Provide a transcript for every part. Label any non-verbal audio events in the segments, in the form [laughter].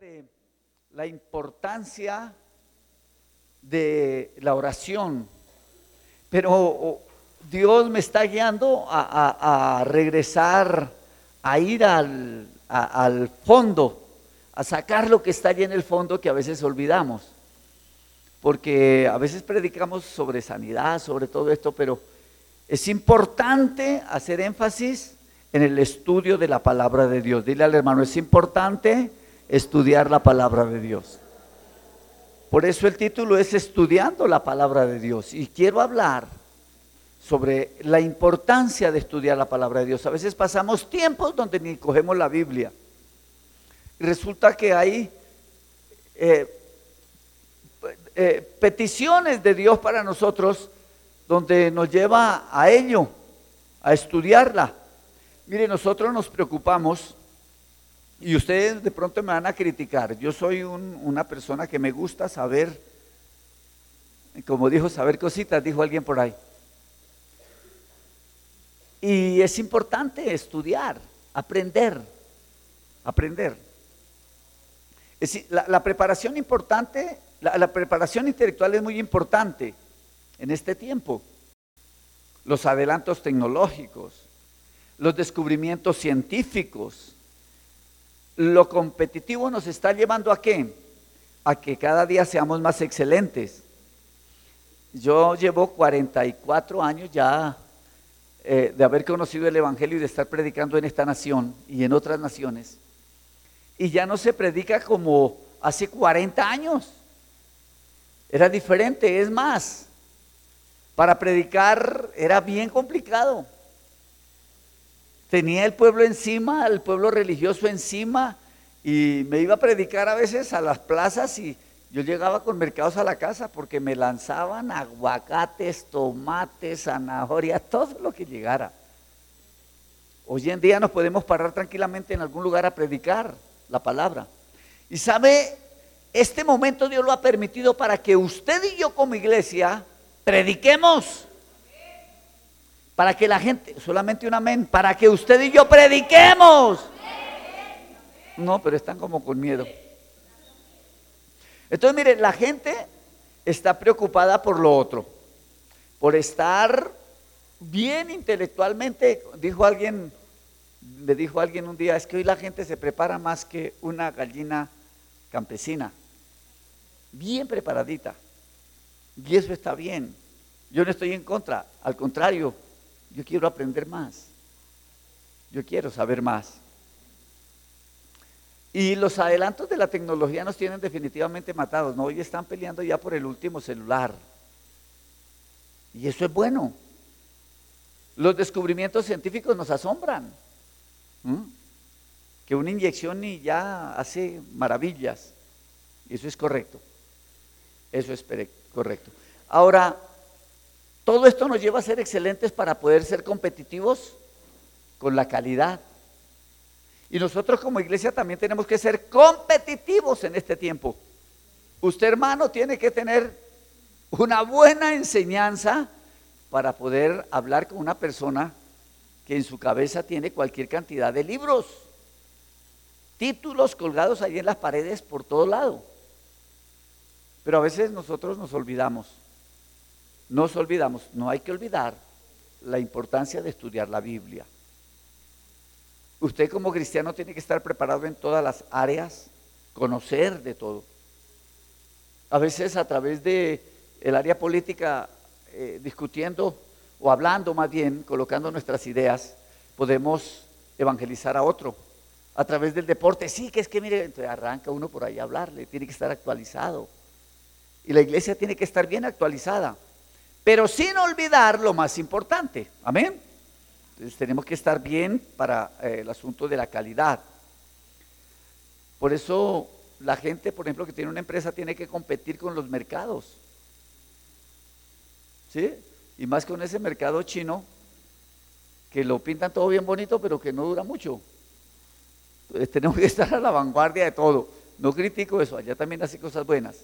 de la importancia de la oración, pero Dios me está guiando a, regresar, a ir al, al fondo, a sacar lo que está allí en el fondo que a veces olvidamos. Porque a veces predicamos sobre sanidad, sobre todo esto, pero es importante hacer énfasis en el estudio de la palabra de Dios. Dile al hermano, es importante estudiar la palabra de Dios. Por eso el título es Estudiando la palabra de Dios. Y quiero hablar sobre la importancia de estudiar la palabra de Dios. A veces pasamos tiempos donde ni cogemos la Biblia. Resulta que hay eh, eh, peticiones de Dios para nosotros donde nos lleva a ello, a estudiarla. Mire, nosotros nos preocupamos y ustedes de pronto me van a criticar. Yo soy una persona que me gusta saber, como dijo, saber cositas, dijo alguien por ahí. Y es importante estudiar, aprender, aprender. Es la, preparación importante, la preparación intelectual es muy importante en este tiempo. Los adelantos tecnológicos, los descubrimientos científicos, lo competitivo nos está llevando a qué? A que cada día seamos más excelentes. Yo llevo 44 años ya eh, de haber conocido el Evangelio y de estar predicando en esta nación y en otras naciones. Y ya no se predica como hace 40 años. Era diferente, es más. Para predicar era bien complicado tenía el pueblo encima, el pueblo religioso encima, y me iba a predicar a veces a las plazas y yo llegaba con mercados a la casa porque me lanzaban aguacates, tomates, zanahorias, [laughs] todo lo que llegara. Hoy en día nos podemos parar tranquilamente en algún lugar a predicar la palabra. Y sabe, este momento Dios lo ha permitido para que usted y yo como iglesia prediquemos. Para que la gente, solamente un amén, para que usted y yo prediquemos. No, pero están como con miedo. Entonces, mire, la gente está preocupada por lo otro, por estar bien intelectualmente. Dijo alguien, me dijo alguien un día, es que hoy la gente se prepara más que una gallina campesina, bien preparadita. Y eso está bien. Yo no estoy en contra, al contrario, yo quiero aprender más. Yo quiero saber más. Y los adelantos de la tecnología nos tienen definitivamente matados. ¿no? Hoy están peleando ya por el último celular. Y eso es bueno. Los descubrimientos científicos nos asombran. Que una inyección y ya hace maravillas. Eso es correcto. Eso es correcto. Ahora, todo esto nos lleva a ser excelentes para poder ser competitivos con la calidad. Y nosotros como iglesia también tenemos que ser competitivos en este tiempo. Usted hermano tiene que tener una buena enseñanza para poder hablar con una persona que en su cabeza tiene cualquier cantidad de libros, títulos colgados ahí en las paredes por todo lado. Pero a veces nosotros nos olvidamos nos olvidamos, no hay que olvidar la importancia de estudiar la Biblia. Usted como cristiano tiene que estar preparado en todas las áreas, conocer de todo. A veces a través de el área política eh, discutiendo o hablando más bien, colocando nuestras ideas, podemos evangelizar a otro. A través del deporte, sí, que es que mire, arranca uno por ahí a hablarle, tiene que estar actualizado. Y la iglesia tiene que estar bien actualizada pero sin olvidar lo más importante. Amén. Entonces tenemos que estar bien para eh, el asunto de la calidad. Por eso la gente, por ejemplo, que tiene una empresa tiene que competir con los mercados. ¿Sí? Y más con ese mercado chino, que lo pintan todo bien bonito, pero que no dura mucho. Entonces [laughs] tenemos que estar a la vanguardia de todo. No critico eso, allá también hace cosas buenas.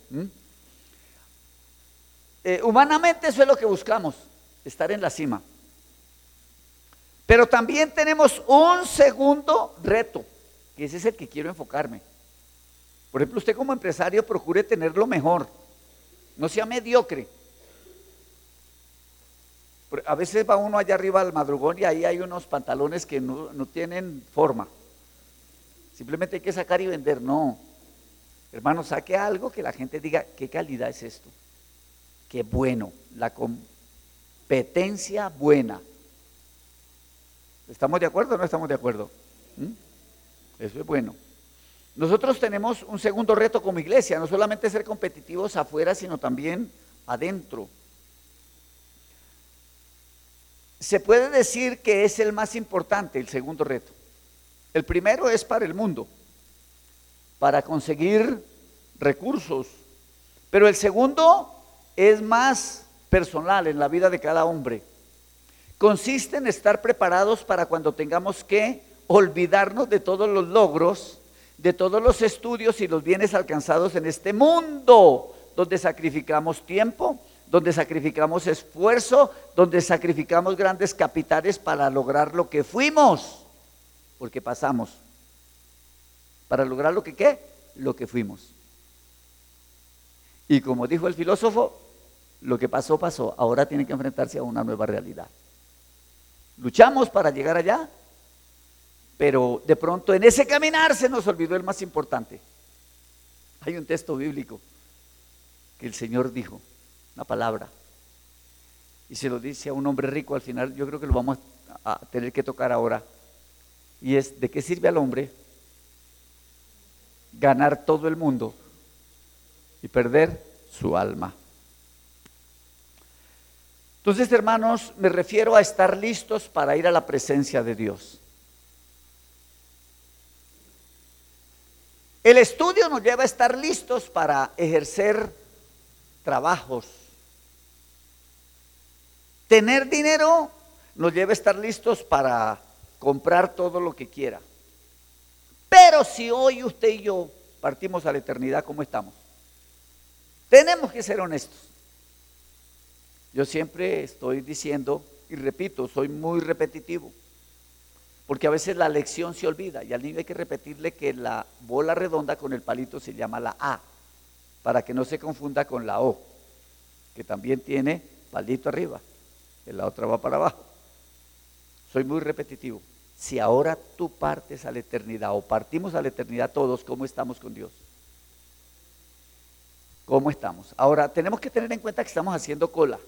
Eh, humanamente eso es lo que buscamos, estar en la cima. Pero también tenemos un segundo reto, que ese es el que quiero enfocarme. Por ejemplo, usted como empresario procure tener lo mejor, no sea mediocre. A veces va uno allá arriba al madrugón y ahí hay unos pantalones que no, no tienen forma. Simplemente hay que sacar y vender. No. Hermano, saque algo que la gente diga, ¿qué calidad es esto? Qué bueno. La competencia buena. ¿Estamos de acuerdo o no estamos de acuerdo? ¿Mm? Eso es bueno. Nosotros tenemos un segundo reto como iglesia, no solamente ser competitivos afuera, sino también adentro. Se puede decir que es el más importante, el segundo reto. El primero es para el mundo, para conseguir recursos. Pero el segundo es más personal en la vida de cada hombre. Consiste en estar preparados para cuando tengamos que olvidarnos de todos los logros, de todos los estudios y los bienes alcanzados en este mundo, donde sacrificamos tiempo, donde sacrificamos esfuerzo, donde sacrificamos grandes capitales para lograr lo que fuimos, porque pasamos. Para lograr lo que qué? Lo que fuimos. Y como dijo el filósofo, lo que pasó, pasó. Ahora tiene que enfrentarse a una nueva realidad. Luchamos para llegar allá, pero de pronto en ese caminar se nos olvidó el más importante. Hay un texto bíblico que el Señor dijo, una palabra. Y se lo dice a un hombre rico al final, yo creo que lo vamos a tener que tocar ahora. Y es, ¿de qué sirve al hombre ganar todo el mundo y perder su alma? Entonces, hermanos, me refiero a estar listos para ir a la presencia de Dios. El estudio nos lleva a estar listos para ejercer trabajos Tener dinero nos lleva a estar listos para comprar todo lo que quiera. Pero si hoy usted y yo partimos a la eternidad, ¿cómo estamos? Tenemos que ser honestos. Yo siempre estoy diciendo, y repito, soy muy repetitivo, porque a veces la lección se olvida y al niño hay que repetirle que la bola redonda con el palito se llama la A, para que no se confunda con la O, que también tiene palito arriba la otra va para abajo. Soy muy repetitivo. Si ahora tú partes a la eternidad o partimos a la eternidad todos, ¿cómo estamos con Dios? ¿Cómo estamos? Ahora, tenemos que tener en cuenta que estamos haciendo cola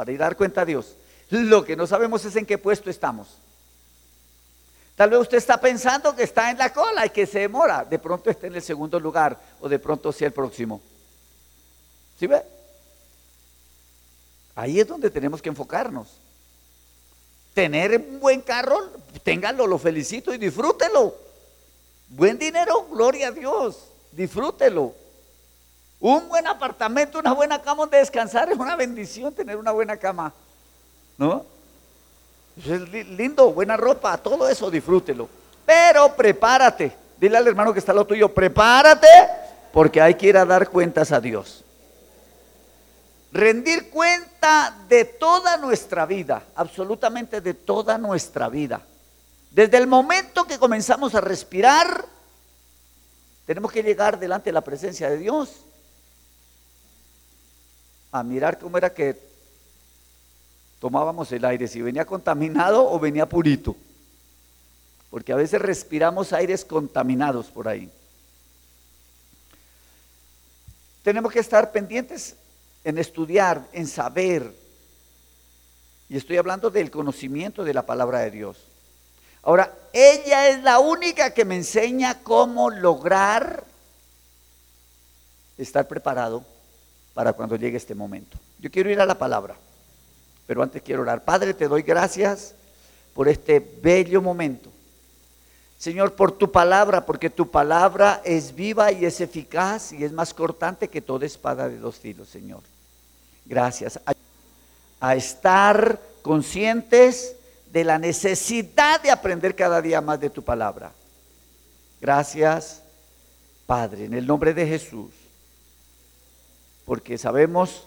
para ir dar cuenta a Dios. Lo que no sabemos es en qué puesto estamos. Tal vez usted está pensando que está en la cola y que se demora. De pronto está en el segundo lugar o de pronto sea el próximo. ¿Sí ve? Ahí es donde tenemos que enfocarnos. Tener un buen carro, téngalo, lo felicito y disfrútelo. Buen dinero, gloria a Dios, disfrútelo. Un buen apartamento, una buena cama donde descansar es una bendición tener una buena cama. ¿No? es lindo, buena ropa, todo eso disfrútelo. Pero prepárate. Dile al hermano que está lo tuyo, prepárate porque hay que ir a dar cuentas a Dios rendir cuenta de toda nuestra vida, absolutamente de toda nuestra vida. Desde el momento que comenzamos a respirar, tenemos que llegar delante de la presencia de Dios a mirar cómo era que tomábamos el aire, si venía contaminado o venía purito. Porque a veces respiramos aires contaminados por ahí. Tenemos que estar pendientes en estudiar, en saber. Y estoy hablando del conocimiento de la palabra de Dios. Ahora, ella es la única que me enseña cómo lograr estar preparado para cuando llegue este momento. Yo quiero ir a la palabra, pero antes quiero orar. Padre, te doy gracias por este bello momento. Señor, por tu palabra, porque tu palabra es viva y es eficaz y es más cortante que toda espada de dos filos, Señor. Gracias. A, estar conscientes de la necesidad de aprender cada día más de tu palabra. Gracias, Padre, en el nombre de Jesús. Porque sabemos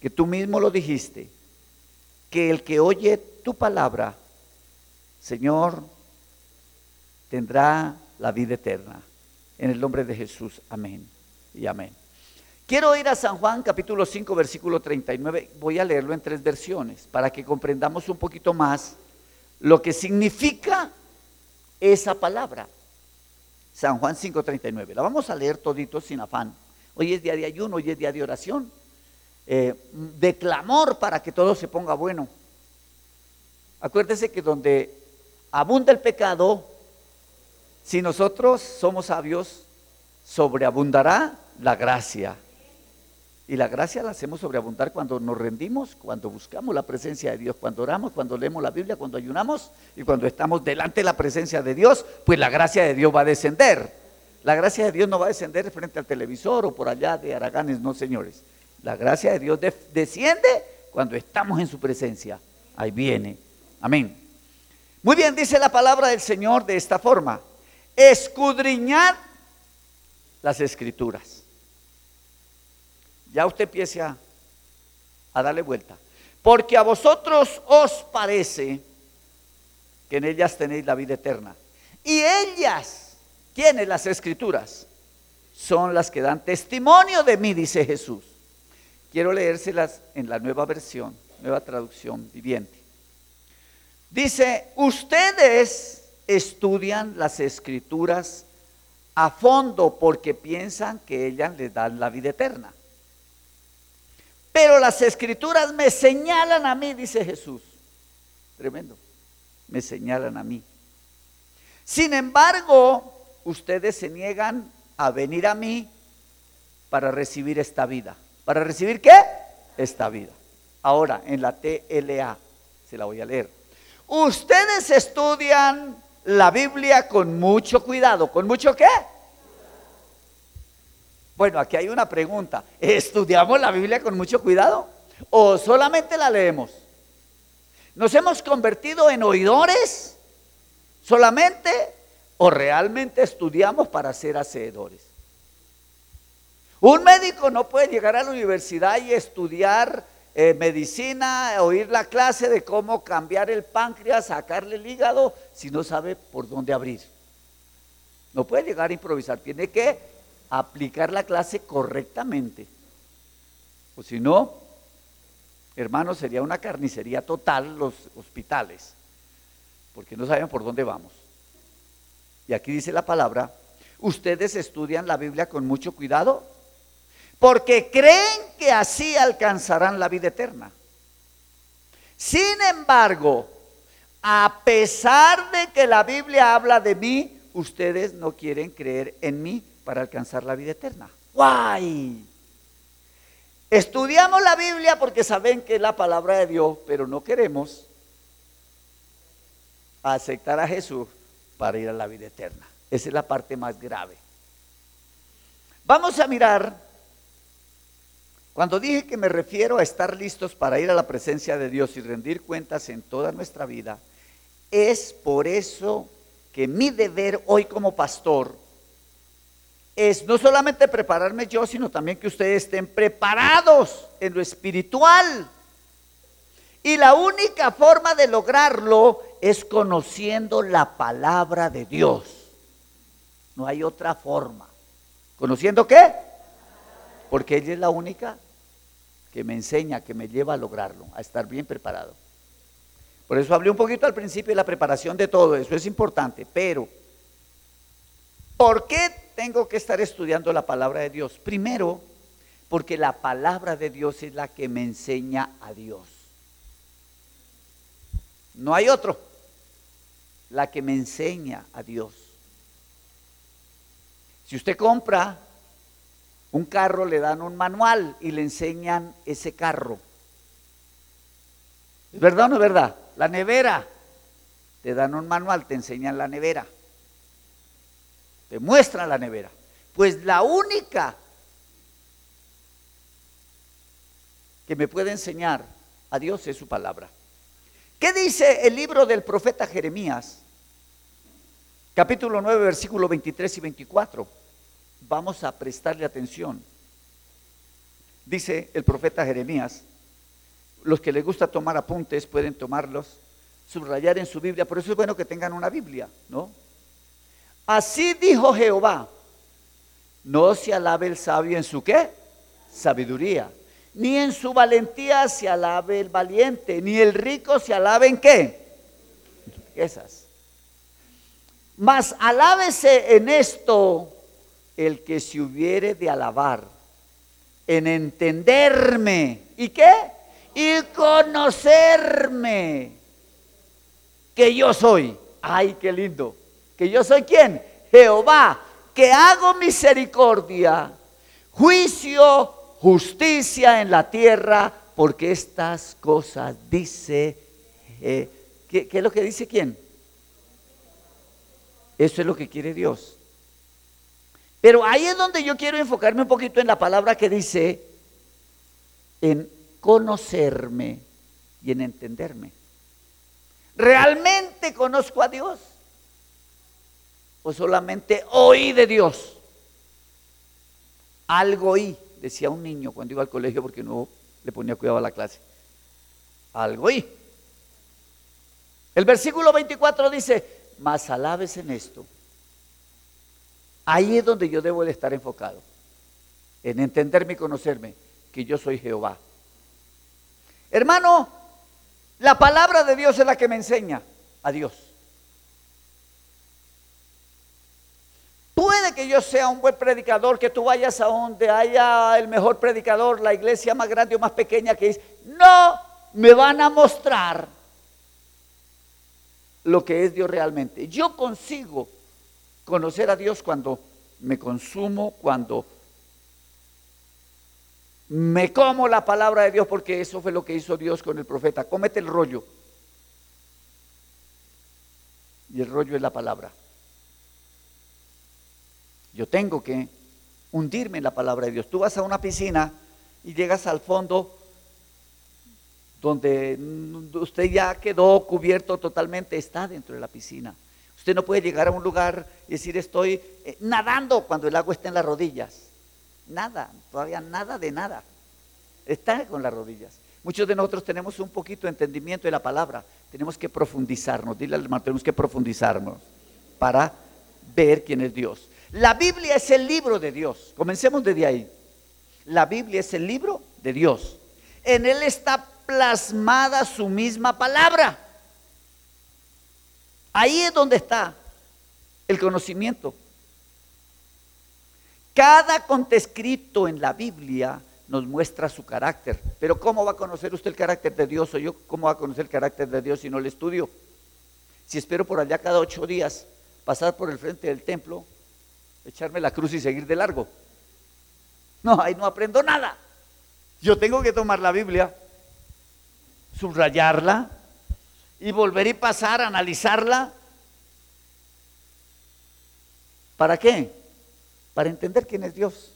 que tú mismo lo dijiste, que el que oye tu palabra, Señor, tendrá la vida eterna. En el nombre de Jesús, amén y amén. Quiero ir a San Juan capítulo 5 versículo 39. Voy a leerlo en tres versiones para que comprendamos un poquito más lo que significa esa palabra. San Juan 5:39. La vamos a leer todito sin afán. Hoy es día de ayuno, hoy es día de oración, eh, de clamor para que todo se ponga bueno. Acuérdese que donde abunda el pecado, si nosotros somos sabios, sobreabundará la gracia. Y la gracia la hacemos sobreabundar cuando nos rendimos, cuando buscamos la presencia de Dios, cuando oramos, cuando leemos la Biblia, cuando ayunamos y cuando estamos delante de la presencia de Dios, pues la gracia de Dios va a descender. La gracia de Dios no va a descender frente al televisor o por allá de Araganes, no señores. La gracia de Dios desciende cuando estamos en su presencia. Ahí viene. Amén. Muy bien, dice la palabra del Señor de esta forma. Escudriñad las escrituras ya usted empiece a, darle vuelta. Porque a vosotros os parece que en ellas tenéis la vida eterna. Y ellas, ¿quiénes las escrituras? Son las que dan testimonio de mí, dice Jesús. Quiero leérselas en la nueva versión, nueva traducción viviente. Dice, ustedes estudian las escrituras a fondo porque piensan que ellas les dan la vida eterna. Pero las escrituras me señalan a mí, dice Jesús. Tremendo. Me señalan a mí. Sin embargo, ustedes se niegan a venir a mí para recibir esta vida. ¿Para recibir qué? Esta vida. Ahora, en la TLA, se la voy a leer. Ustedes estudian la Biblia con mucho cuidado. ¿Con mucho qué? Bueno, aquí hay una pregunta. ¿Estudiamos la Biblia con mucho cuidado o solamente la leemos? ¿Nos hemos convertido en oidores solamente o realmente estudiamos para ser hacedores? Un médico no puede llegar a la universidad y estudiar eh, medicina, oír la clase de cómo cambiar el páncreas, sacarle el hígado, si no sabe por dónde abrir. No puede llegar a improvisar, tiene que aplicar la clase correctamente. O si no, hermanos, sería una carnicería total los hospitales, porque no saben por dónde vamos. Y aquí dice la palabra, ustedes estudian la Biblia con mucho cuidado, porque creen que así alcanzarán la vida eterna. Sin embargo, a pesar de que la Biblia habla de mí, ustedes no quieren creer en mí para alcanzar la vida eterna. ¡Guay! Estudiamos la Biblia porque saben que es la palabra de Dios, pero no queremos aceptar a Jesús para ir a la vida eterna. Esa es la parte más grave. Vamos a mirar, cuando dije que me refiero a estar listos para ir a la presencia de Dios y rendir cuentas en toda nuestra vida, es por eso que mi deber hoy como pastor es no solamente prepararme yo, sino también que ustedes estén preparados en lo espiritual. Y la única forma de lograrlo es conociendo la palabra de Dios. No hay otra forma. ¿Conociendo qué? Porque ella es la única que me enseña, que me lleva a lograrlo, a estar bien preparado. Por eso hablé un poquito al principio de la preparación de todo, eso es importante, pero ¿por qué tengo que estar estudiando la palabra de Dios? Primero, porque la palabra de Dios es la que me enseña a Dios. No hay otro. La que me enseña a Dios. Si usted compra un carro, le dan un manual y le enseñan ese carro. ¿Es verdad o no es verdad? La nevera. Te dan un manual, te enseñan la nevera te muestra la nevera. Pues la única que me puede enseñar a Dios es su palabra. ¿Qué dice el libro del profeta Jeremías? Capítulo 9, versículo 23 y 24. Vamos a prestarle atención. Dice el profeta Jeremías, los que les gusta tomar apuntes pueden tomarlos, subrayar en su Biblia, por eso es bueno que tengan una Biblia, ¿no? Así dijo Jehová, No se alabe el sabio en su qué? Sabiduría. Ni en su valentía se alabe el valiente, ni el rico se alabe en qué? Esas. Mas alábese en esto el que se hubiere de alabar, en entenderme. ¿Y qué? Y conocerme que yo soy. Ay, qué lindo. ¿Que yo soy quién? Jehová, que hago misericordia, juicio, justicia en la tierra, porque estas cosas dice, eh, ¿qué, ¿qué es lo que dice quién? Eso es lo que quiere Dios. Pero ahí es donde yo quiero enfocarme un poquito en la palabra que dice, en conocerme y en entenderme. ¿Realmente conozco a Dios? ¿O solamente oí de Dios? Algo oí, decía un niño cuando iba al colegio porque no le ponía cuidado a la clase. Algo oí. El versículo 24 dice, mas alabes en esto. Ahí es donde yo debo de estar enfocado, en entenderme y conocerme que yo soy Jehová. Hermano, la palabra de Dios es la que me enseña a Dios. Puede que yo sea un buen predicador, que tú vayas a donde haya el mejor predicador, la iglesia más grande o más pequeña que es. No me van a mostrar lo que es Dios realmente. Yo consigo conocer a Dios cuando me consumo, cuando me como la palabra de Dios porque eso fue lo que hizo Dios con el profeta. Cómete el rollo. Y el rollo es la palabra. Yo tengo que hundirme en la palabra de Dios. Tú vas a una piscina y llegas al fondo donde usted ya quedó cubierto totalmente, está dentro de la piscina. Usted no puede llegar a un lugar y decir estoy eh, nadando cuando el agua está en las rodillas. Nada, todavía nada de nada. Está con las rodillas. Muchos de nosotros tenemos un poquito de entendimiento de la palabra. Tenemos que profundizarnos. Dile al hermano, tenemos que profundizarnos para ver quién es Dios. La Biblia es el libro de Dios. Comencemos desde ahí. La Biblia es el libro de Dios. En él está plasmada su misma palabra. Ahí es donde está el conocimiento. Cada contescrito en la Biblia nos muestra su carácter. Pero ¿cómo va a conocer usted el carácter de Dios o yo cómo va a conocer el carácter de Dios si no le estudio? Si espero por allá cada ocho días pasar por el frente del templo, echarme la cruz y seguir de largo. No, ahí no aprendo nada. Yo tengo que tomar la Biblia, subrayarla y volver y pasar, analizarla. ¿Para qué? Para entender quién es Dios.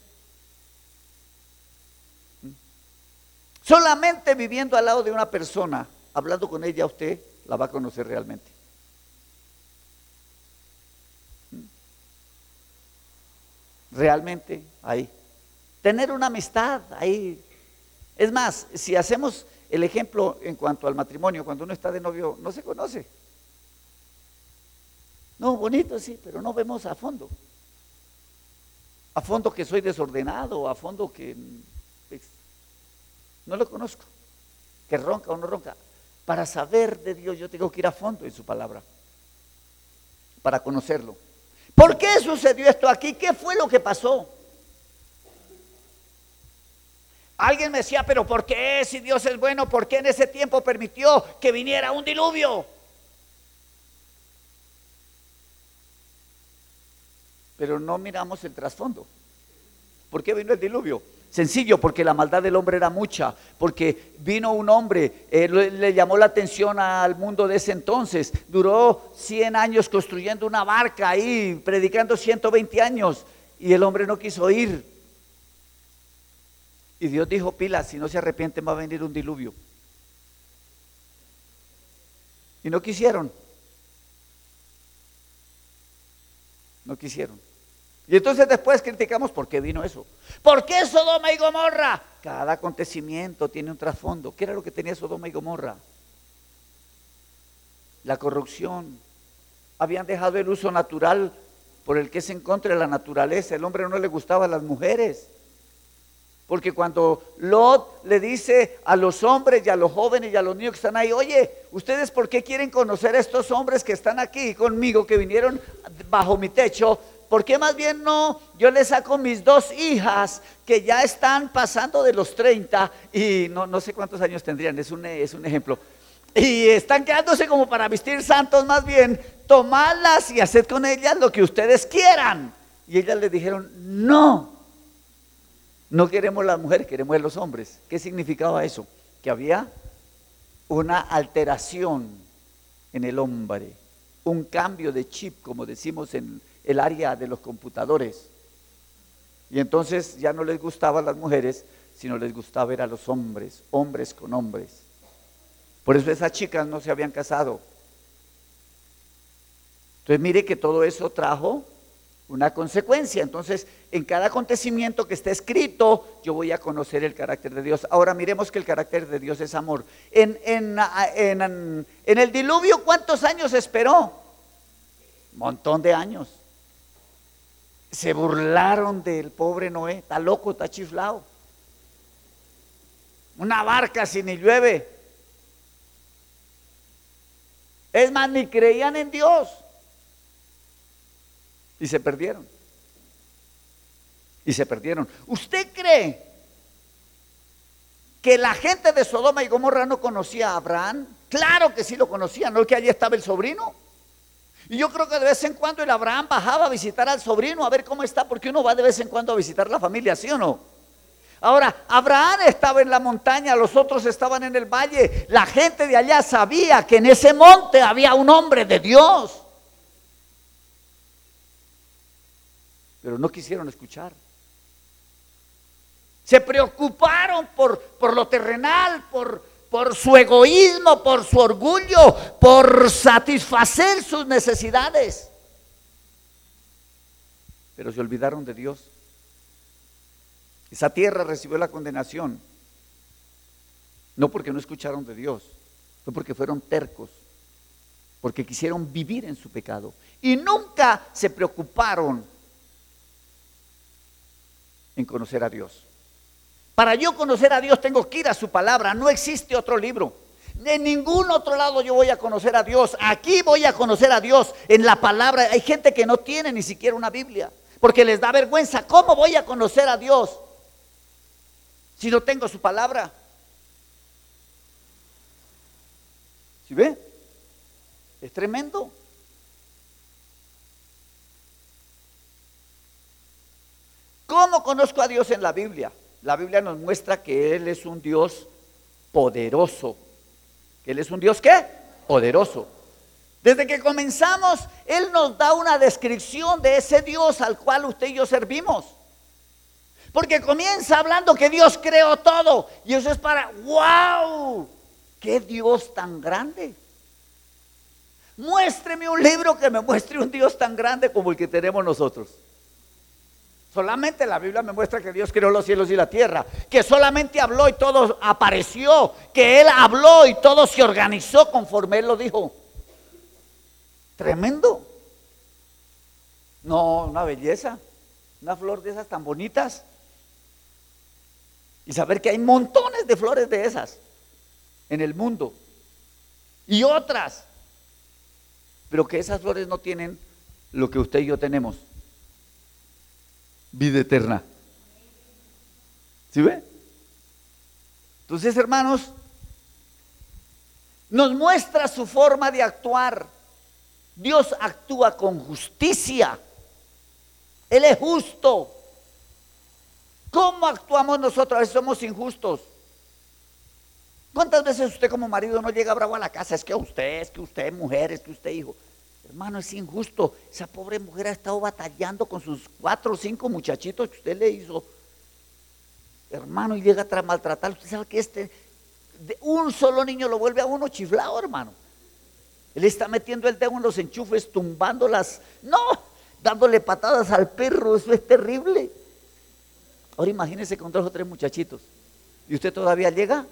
Solamente viviendo al lado de una persona, hablando con ella, usted la va a conocer realmente. Realmente ahí. Tener una amistad ahí. Es más, si hacemos el ejemplo en cuanto al matrimonio, cuando uno está de novio, no se conoce. No, bonito sí, pero no vemos a fondo. A fondo que soy desordenado, a fondo que pues, no lo conozco. Que ronca o no ronca. Para saber de Dios yo tengo que ir a fondo en su palabra. Para conocerlo. ¿Por qué sucedió esto aquí? ¿Qué fue lo que pasó? Alguien me decía, pero ¿por qué si Dios es bueno? ¿Por qué en ese tiempo permitió que viniera un diluvio? Pero no miramos el trasfondo. ¿Por qué vino el diluvio? Sencillo, porque la maldad del hombre era mucha, porque vino un hombre, eh, le, llamó la atención al mundo de ese entonces, duró 100 años construyendo una barca ahí, predicando 120 años, y el hombre no quiso ir. Y Dios dijo, pila, si no se arrepienten va a venir un diluvio. Y no quisieron. No quisieron. Y entonces después criticamos por qué vino eso. ¿Por qué Sodoma y Gomorra? Cada acontecimiento tiene un trasfondo. ¿Qué era lo que tenía Sodoma y Gomorra? La corrupción. Habían dejado el uso natural por el que es en contra de la naturaleza. El hombre no le gustaba a las mujeres. Porque cuando Lot le dice a los hombres y a los jóvenes y a los niños que están ahí, oye, ¿ustedes por qué quieren conocer a estos hombres que están aquí conmigo, que vinieron bajo mi techo? ¿Por qué más bien no? Yo les saco mis dos hijas que ya están pasando de los 30 y no, no sé cuántos años tendrían, es un, es un ejemplo. Y están quedándose como para vestir santos más bien, tomadlas y haced con ellas lo que ustedes quieran. Y ellas le dijeron, no, no queremos las mujeres, queremos los hombres. ¿Qué significaba eso? Que había una alteración en el hombre, un cambio de chip, como decimos en el área de los computadores. Y entonces ya no les gustaban las mujeres, sino les gustaba ver a los hombres, hombres con hombres. Por eso esas chicas no se habían casado. Entonces mire que todo eso trajo una consecuencia. Entonces, en cada acontecimiento que esté escrito, yo voy a conocer el carácter de Dios. Ahora miremos que el carácter de Dios es amor. En, en, el diluvio, ¿cuántos años esperó? Montón de años. Se burlaron del pobre Noé. Está loco, está chiflado. Una barca si ni llueve. Es más, ni creían en Dios y se perdieron. Y se perdieron. ¿Usted cree que la gente de Sodoma y Gomorra no conocía a Abraham? Claro que sí lo conocía, ¿no es que allí estaba el sobrino? Y yo creo que de vez en cuando el Abraham bajaba a visitar al sobrino a ver cómo está, porque uno va de vez en cuando a visitar la familia, ¿sí o no? Ahora, Abraham estaba en la montaña, los otros estaban en el valle. La gente de allá sabía que en ese monte había un hombre de Dios. Pero no quisieron escuchar. Se preocuparon por, por lo terrenal, por, por su egoísmo, por su orgullo, por satisfacer sus necesidades. Pero se olvidaron de Dios. Esa tierra recibió la condenación. No porque no escucharon de Dios, fue porque fueron tercos, porque quisieron vivir en su pecado. Y nunca se preocuparon en conocer a Dios. Para yo conocer a Dios tengo que ir a su palabra, no existe otro libro. En ningún otro lado yo voy a conocer a Dios. Aquí voy a conocer a Dios en la palabra. Hay gente que no tiene ni siquiera una Biblia porque les da vergüenza. ¿Cómo voy a conocer a Dios si no tengo su palabra? ¿Sí ve? Es tremendo. ¿Cómo conozco a Dios en la Biblia? La Biblia nos muestra que Él es un Dios poderoso. ¿Él es un Dios qué? Poderoso. Desde que comenzamos, Él nos da una descripción de ese Dios al cual usted y yo servimos. Porque comienza hablando que Dios creó todo. Y eso es para, wow, qué Dios tan grande. Muéstreme un libro que me muestre un Dios tan grande como el que tenemos nosotros. Solamente la Biblia me muestra que Dios creó los cielos y la tierra, que solamente habló y todo apareció, que Él habló y todo se organizó conforme Él lo dijo. Tremendo. No, una belleza, una flor de esas tan bonitas. Y saber que hay montones de flores de esas en el mundo. Y otras. Pero que esas flores no tienen lo que usted y yo tenemos vida eterna. ¿Sí ve? Entonces, hermanos, nos muestra su forma de actuar. Dios actúa con justicia. Él es justo. ¿Cómo actuamos nosotros? A veces somos injustos. ¿Cuántas veces usted como marido no llega bravo a la casa? Es que usted, es que usted, mujer, es que usted, hijo. Hermano, es injusto. Esa pobre mujer ha estado batallando con sus cuatro o cinco muchachitos que usted le hizo. Hermano, y llega a maltratar. Usted sabe que este, de un solo niño lo vuelve a uno chiflado, hermano. Él está metiendo el dedo en los enchufes, tumbando las. No, dándole patadas al perro. Eso es terrible. Ahora imagínese con dos o tres muchachitos. ¿Y usted todavía llega?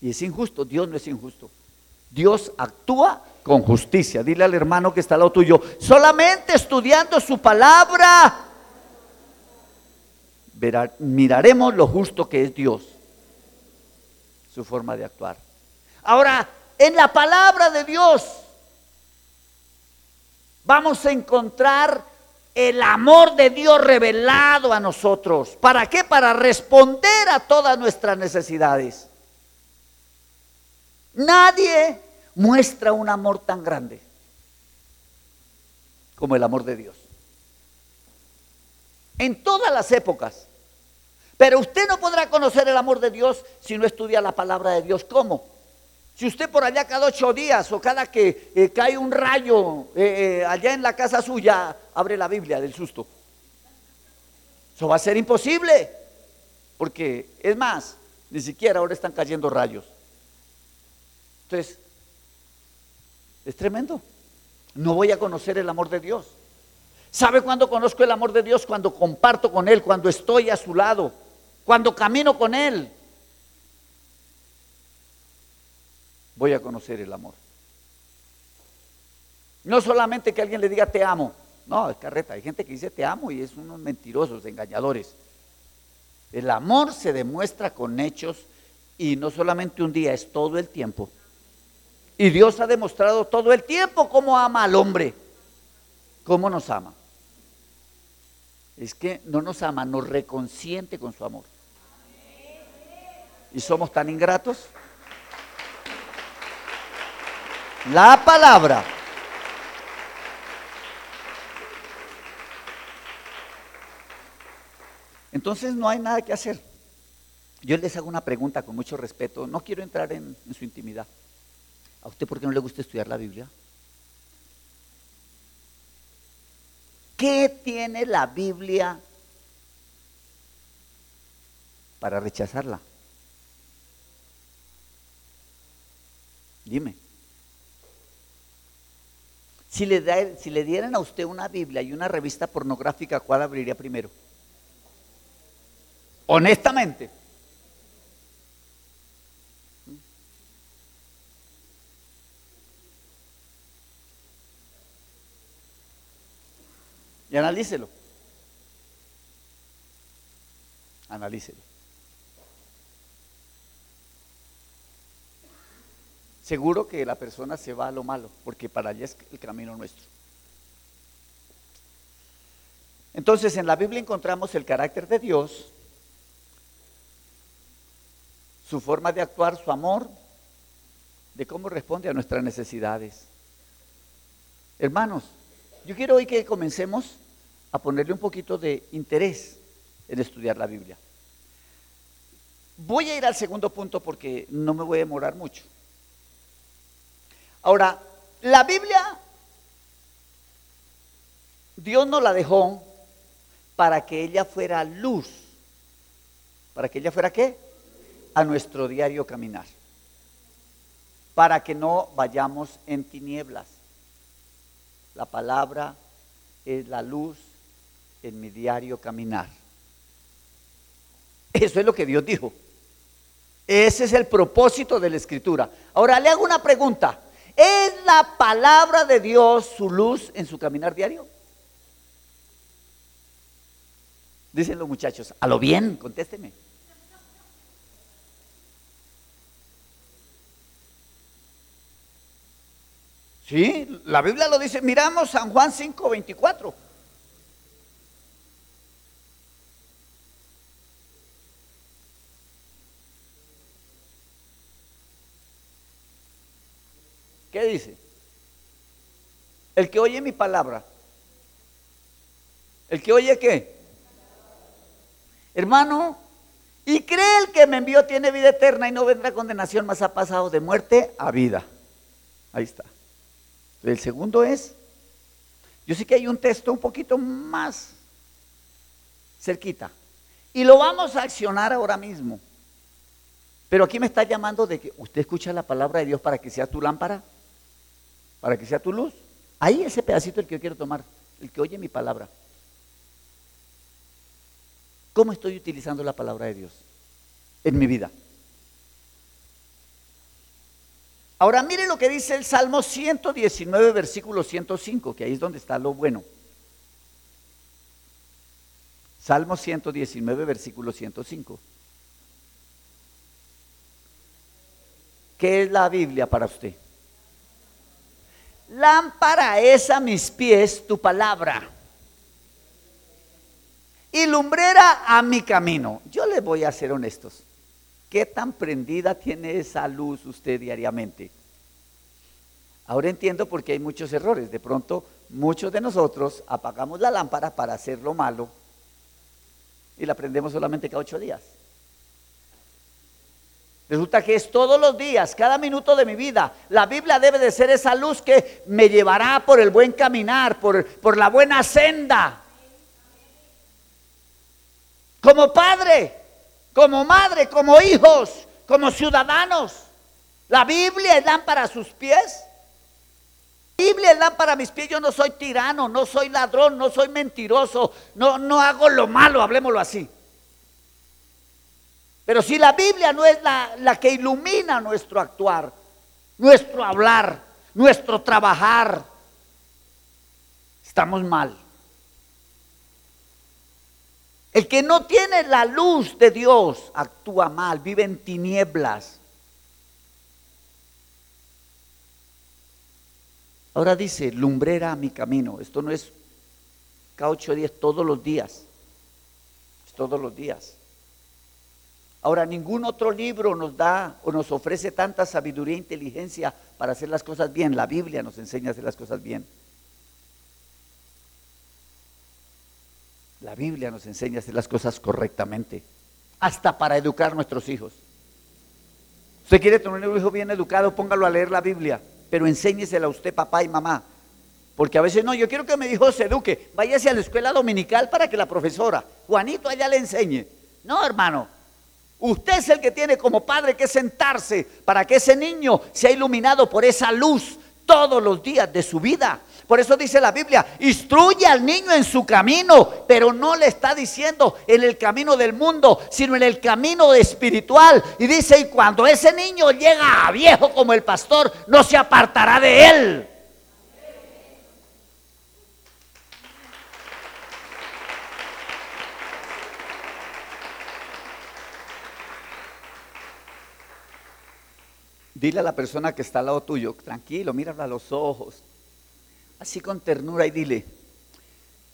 Y es injusto. Dios no es injusto. Dios actúa con justicia. Dile al hermano que está al lado tuyo, solamente estudiando su palabra, miraremos lo justo que es Dios, su forma de actuar. Ahora, en la palabra de Dios vamos a encontrar el amor de Dios revelado a nosotros. ¿Para qué? Para responder a todas nuestras necesidades. Nadie muestra un amor tan grande como el amor de Dios. En todas las épocas. Pero usted no podrá conocer el amor de Dios si no estudia la palabra de Dios. ¿Cómo? Si usted por allá cada ocho días o cada que eh, cae un rayo eh, eh, allá en la casa suya, abre la Biblia del susto. Eso va a ser imposible. Porque, es más, ni siquiera ahora están cayendo rayos. Entonces, es tremendo. No voy a conocer el amor de Dios. ¿Sabe cuándo conozco el amor de Dios? Cuando comparto con Él, cuando estoy a su lado, cuando camino con Él. Voy a conocer el amor. No solamente que alguien le diga te amo. No, es carreta. Hay gente que dice te amo y es unos mentirosos, engañadores. El amor se demuestra con hechos y no solamente un día, es todo el tiempo. Y Dios ha demostrado todo el tiempo cómo ama al hombre, cómo nos ama. Es que no nos ama, nos reconsiente con su amor. Y somos tan ingratos. La palabra. Entonces no hay nada que hacer. Yo les hago una pregunta con mucho respeto. No quiero entrar en, en su intimidad. ¿A usted por qué no le gusta estudiar la Biblia? ¿Qué tiene la Biblia para rechazarla? Dime. Si le, si le dieran a usted una Biblia y una revista pornográfica, ¿cuál abriría primero? Honestamente. Y analícelo. Analícelo. Seguro que la persona se va a lo malo, porque para allá es el camino nuestro. Entonces en la Biblia encontramos el carácter de Dios, su forma de actuar, su amor, de cómo responde a nuestras necesidades. Hermanos, yo quiero hoy que comencemos a ponerle un poquito de interés en estudiar la Biblia. Voy a ir al segundo punto porque no me voy a demorar mucho. Ahora, la Biblia, Dios nos la dejó para que ella fuera luz. ¿Para que ella fuera qué? A nuestro diario caminar. Para que no vayamos en tinieblas. La palabra es la luz en mi diario caminar. Eso es lo que Dios dijo. Ese es el propósito de la escritura. Ahora le hago una pregunta. ¿Es la palabra de Dios su luz en su caminar diario? Dicen los muchachos, a lo bien, contésteme. Sí, la Biblia lo dice. Miramos San Juan 5, 24. ¿Qué dice? El que oye mi palabra. ¿El que oye qué? Hermano, y cree el que me envió tiene vida eterna y no vendrá condenación, más ha pasado de muerte a vida. Ahí está. El segundo es, yo sé que hay un texto un poquito más cerquita. Y lo vamos a accionar ahora mismo. Pero aquí me está llamando de que usted escucha la palabra de Dios para que sea tu lámpara para que sea tu luz. Ahí ese pedacito el que yo quiero tomar, el que oye mi palabra. ¿Cómo estoy utilizando la palabra de Dios en mi vida? Ahora mire lo que dice el Salmo 119, versículo 105, que ahí es donde está lo bueno. Salmo 119, versículo 105. ¿Qué es la Biblia para usted? Lámpara es a mis pies tu palabra y lumbrera a mi camino. Yo les voy a ser honestos. ¿Qué tan prendida tiene esa luz usted diariamente? Ahora entiendo por qué hay muchos errores. De pronto, muchos de nosotros apagamos la lámpara para hacer lo malo y la prendemos solamente cada ocho días. Resulta que es todos los días, cada minuto de mi vida. La Biblia debe de ser esa luz que me llevará por el buen caminar, por, por la buena senda. Como padre, como madre, como hijos, como ciudadanos. La Biblia es lámpara a sus pies. La Biblia es lámpara a mis pies. Yo no soy tirano, no soy ladrón, no soy mentiroso, no, no hago lo malo, hablemoslo así. Pero si la Biblia no es la, la que ilumina nuestro actuar, nuestro hablar, nuestro trabajar, estamos mal. El que no tiene la luz de Dios actúa mal, vive en tinieblas. Ahora dice, lumbrera a mi camino. Esto no es cada ocho días, todos los días. Es todos los días. Ahora, ningún otro libro nos da o nos ofrece tanta sabiduría e inteligencia para hacer las cosas bien. La Biblia nos enseña a hacer las cosas bien. La Biblia nos enseña a hacer las cosas correctamente, hasta para educar a nuestros hijos. Usted quiere tener un hijo bien educado, póngalo a leer la Biblia, pero enséñesela a usted, papá y mamá. Porque a veces no, yo quiero que mi hijo se eduque, váyase a la escuela dominical para que la profesora, Juanito, allá le enseñe. No, hermano, usted es el que tiene como padre que sentarse para que ese niño sea iluminado por esa luz todos los días de su vida. Por eso dice la Biblia, instruye al niño en su camino, pero no le está diciendo en el camino del mundo, sino en el camino espiritual. Y dice, y cuando ese niño llega a viejo como el pastor, no se apartará de él. Dile a la persona que está al lado tuyo, tranquilo, míralo a los ojos, así con ternura y dile,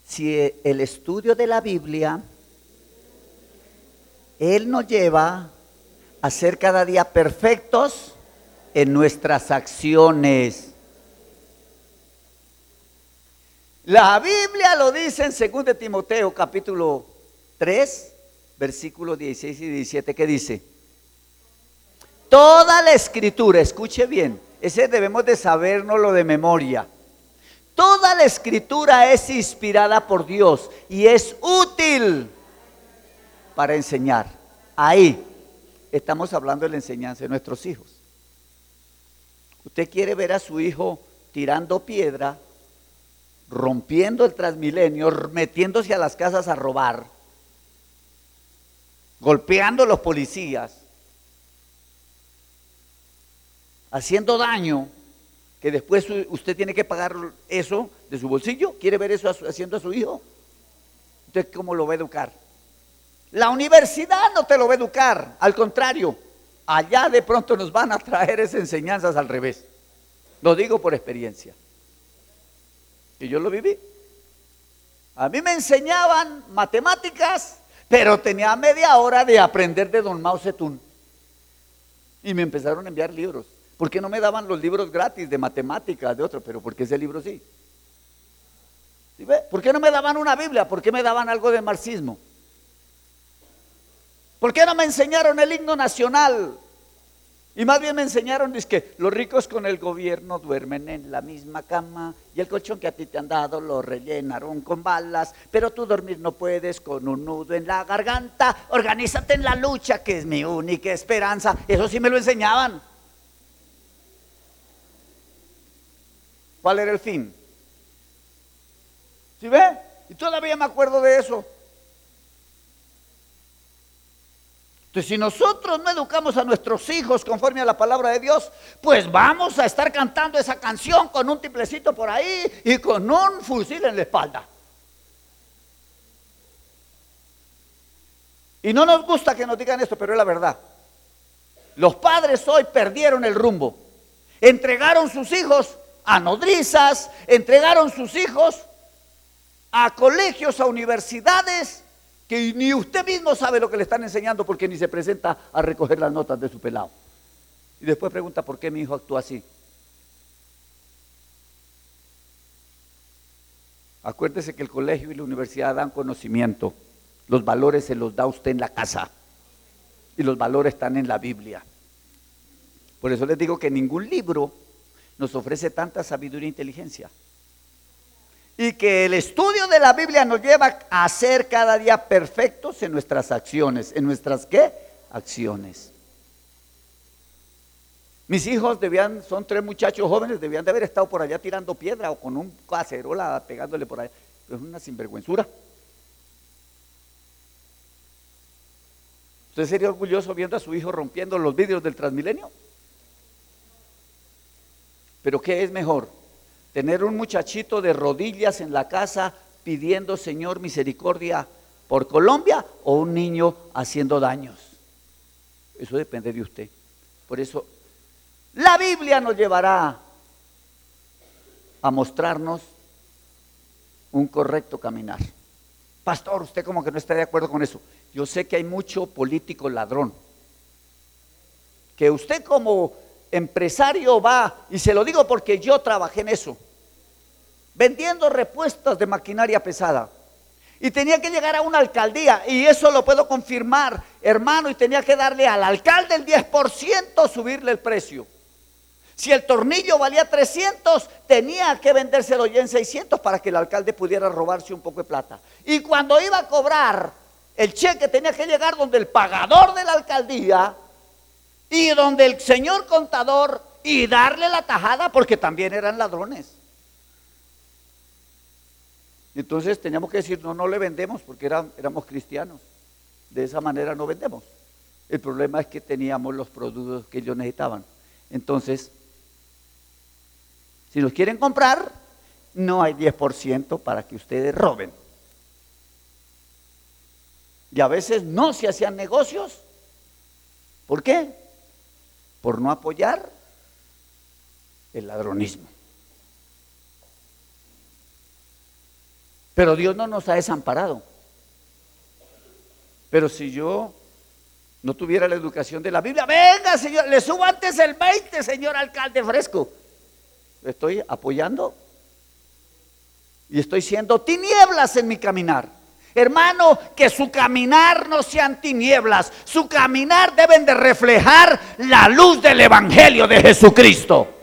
si el estudio de la Biblia, Él nos lleva a ser cada día perfectos en nuestras acciones. La Biblia lo dice en 2 Timoteo capítulo 3, versículos 16 y 17, que dice, toda la escritura, escuche bien, ese debemos de sabernos lo de memoria Toda la escritura es inspirada por Dios y es útil para enseñar. Ahí estamos hablando de la enseñanza de nuestros hijos. Usted quiere ver a su hijo tirando piedra, rompiendo el transmilenio, metiéndose a las casas a robar, golpeando a los policías, haciendo daño que después usted tiene que pagar eso de su bolsillo. ¿Quiere ver eso haciendo a su hijo? ¿Usted cómo lo va a educar? La universidad no te lo va a educar, al contrario, allá de pronto nos van a traer esas enseñanzas al revés. Lo digo por experiencia. Y yo lo viví. A mí me enseñaban matemáticas, pero tenía media hora de aprender de don Mao Zedong. Y me empezaron a enviar libros. ¿Por qué no me daban los libros gratis de matemáticas, de otro? Pero ¿por qué ese libro sí? ¿Por qué no me daban una Biblia? ¿Por qué me daban algo de marxismo? ¿Por qué no me enseñaron el himno nacional? Y más bien me enseñaron es que los ricos con el gobierno duermen en la misma cama y el colchón que a ti te han dado lo rellenaron con balas, pero tú dormir no puedes con un nudo en la garganta. Organízate en la lucha que es mi única esperanza. Eso sí me lo enseñaban. ¿Cuál era el fin? ¿Sí ve? Y todavía me acuerdo de eso. Entonces, si nosotros no educamos a nuestros hijos conforme a la palabra de Dios, pues vamos a estar cantando esa canción con un tiplecito por ahí y con un fusil en la espalda. Y no nos gusta que nos digan esto, pero es la verdad. Los padres hoy perdieron el rumbo. Entregaron sus hijos a nodrizas, entregaron sus hijos a colegios, a universidades, que ni usted mismo sabe lo que le están enseñando porque ni se presenta a recoger las notas de su pelado. Y después pregunta por qué mi hijo actúa así. Acuérdese que el colegio y la universidad dan conocimiento. Los valores se los da usted en la casa. Y los valores están en la Biblia. Por eso les digo que ningún libro nos ofrece tanta sabiduría e inteligencia. Y que el estudio de la Biblia nos lleva a ser cada día perfectos en nuestras acciones. ¿En nuestras qué? Acciones. Mis hijos debían, son tres muchachos jóvenes, debían de haber estado por allá tirando piedra o con un cacerola pegándole por allá. Es una sinvergüenzura. ¿Usted sería orgulloso viendo a su hijo rompiendo los vidrios del Transmilenio? Pero ¿qué es mejor? ¿Tener un muchachito de rodillas en la casa pidiendo, Señor, misericordia por Colombia o un niño haciendo daños? Eso depende de usted. Por eso, la Biblia nos llevará a mostrarnos un correcto caminar. Pastor, usted como que no está de acuerdo con eso. Yo sé que hay mucho político ladrón. Que usted como empresario va, y se lo digo porque yo trabajé en eso, vendiendo repuestas de maquinaria pesada. Y tenía que llegar a una alcaldía, y eso lo puedo confirmar, hermano, y tenía que darle al alcalde el 10%, subirle el precio. Si el tornillo valía 300, tenía que vendérselo ya en 600 para que el alcalde pudiera robarse un poco de plata. Y cuando iba a cobrar, el cheque tenía que llegar donde el pagador de la alcaldía y donde el señor contador y darle la tajada porque también eran ladrones. Entonces teníamos que decir, no, no le vendemos porque éramos cristianos. De esa manera no vendemos. El problema es que teníamos los productos que ellos necesitaban. Entonces, si los quieren comprar, no hay 10% para que ustedes roben. Y a veces no se hacían negocios. ¿Por qué? Por no apoyar el ladronismo. Pero Dios no nos ha desamparado. Pero si yo no tuviera la educación de la Biblia, venga, señor, le subo antes el 20, señor alcalde fresco estoy apoyando y estoy siendo tinieblas en mi caminar. Hermano, que su caminar no sean tinieblas, su caminar deben de reflejar la luz del Evangelio de Jesucristo.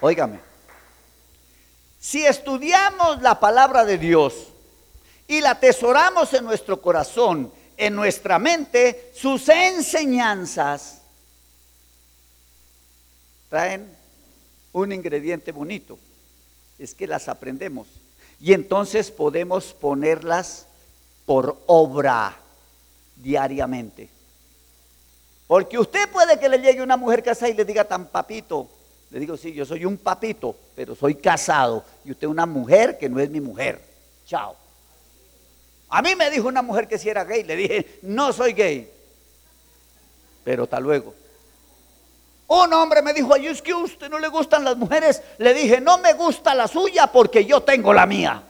Óigame, si estudiamos la palabra de Dios, y la atesoramos en nuestro corazón, en nuestra mente, sus enseñanzas traen un ingrediente bonito, es que las aprendemos y entonces podemos ponerlas por obra diariamente. Porque usted puede que le llegue una mujer casada y le diga tan papito. Le digo, sí, yo soy un papito, pero soy casado. Y usted una mujer que no es mi mujer. Chao. A mí me dijo una mujer que si era gay, le dije, no soy gay. Pero hasta luego. Un hombre me dijo, es que a usted no le gustan las mujeres. Le dije, no me gusta la suya porque yo tengo la mía.